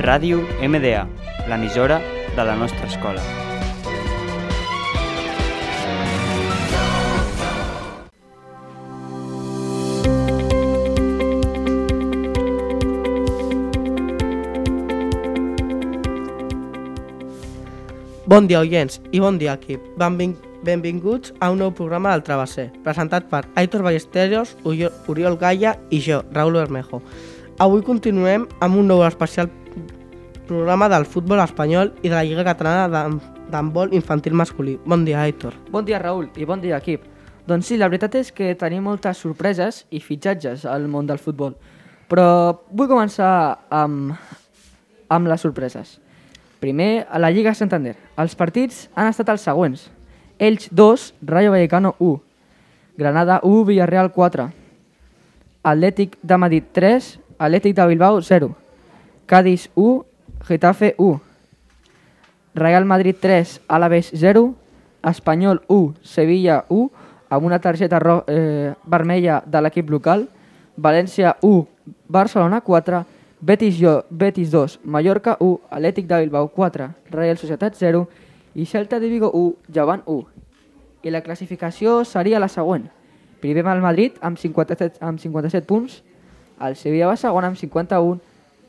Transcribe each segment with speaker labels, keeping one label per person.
Speaker 1: Ràdio MDA, l'emissora de la nostra escola.
Speaker 2: Bon dia, oients, i bon dia, equip. Benvin benvinguts a un nou programa del Travesser, presentat per Aitor Ballesteros, Uri- Oriol Gaia i jo, Raúl Bermejo. Avui continuem amb un nou especial programa del futbol espanyol i de la Lliga Catalana d'handbol infantil masculí. Bon dia, Aitor.
Speaker 3: Bon dia, Raül, i bon dia, equip. Doncs sí, la veritat és que tenim moltes sorpreses i fitxatges al món del futbol. Però vull començar amb, amb les sorpreses. Primer, a la Lliga Santander. Els partits han estat els següents. Elx 2, Rayo Vallecano 1. Granada 1, Villarreal 4. Atlètic de Madrid 3, Atlètic de Bilbao 0. Cádiz 1, Getafe 1. Real Madrid 3, Alavés 0, Espanyol 1, Sevilla 1, amb una targeta ro eh, vermella de l'equip local, València 1, Barcelona 4, Betis, jo, Betis 2, Mallorca 1, Atlètic de Bilbao 4, Real Societat 0 i Celta de Vigo 1, Llevant 1. I la classificació seria la següent. Primer el Madrid amb 57, amb 57 punts, el Sevilla va segon amb 51,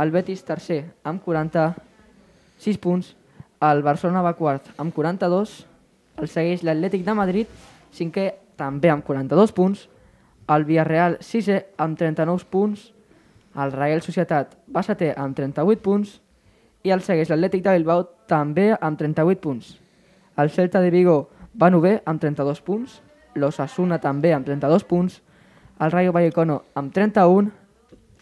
Speaker 3: el Betis tercer amb 46 punts, el Barcelona va quart amb 42, el segueix l'Atlètic de Madrid, cinquè també amb 42 punts, el Villarreal sisè amb 39 punts, el Real Societat va setè amb 38 punts i el segueix l'Atlètic de Bilbao també amb 38 punts. El Celta de Vigo va novè amb 32 punts, l'Osasuna també amb 32 punts, el Rayo Vallecano amb 31,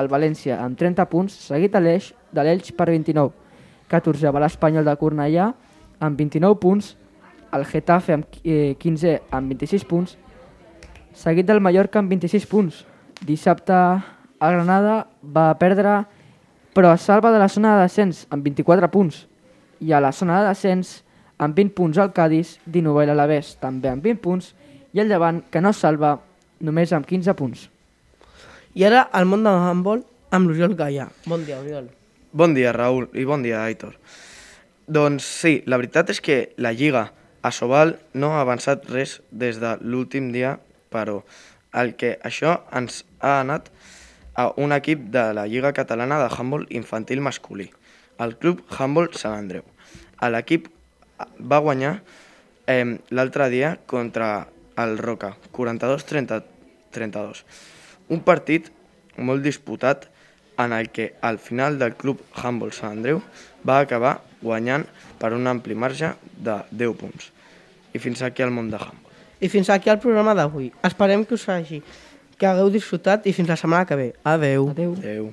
Speaker 3: el València amb 30 punts, seguit de l'Eix de l'Elx per 29. 14 va l'Espanyol de Cornellà amb 29 punts, el Getafe amb eh, 15 amb 26 punts, seguit del Mallorca amb 26 punts. Dissabte a Granada va perdre, però es salva de la zona de descens amb 24 punts. I a la zona de descens amb 20 punts el Cádiz, 19 l'Alavés també amb 20 punts, i el Llevant, que no es salva, només amb 15 punts.
Speaker 2: I ara al món del handbol amb l'Oriol Gaia. Bon dia, Oriol.
Speaker 4: Bon dia, Raül, i bon dia, Aitor. Doncs sí, la veritat és que la Lliga a Sobal no ha avançat res des de l'últim dia, però el que això ens ha anat a un equip de la Lliga Catalana de Handbol Infantil Masculí, el Club Handbol Sant Andreu. L'equip va guanyar eh, l'altre dia contra el Roca, 42-32. Un partit molt disputat en el que al final del club Handball Sant Andreu va acabar guanyant per un ampli marge de 10 punts. I fins aquí el món de handball.
Speaker 2: I fins aquí el programa d'avui. Esperem que us hagi que hagueu disfrutat i fins la setmana que ve. Adeu.
Speaker 3: Adeu.
Speaker 4: Adeu.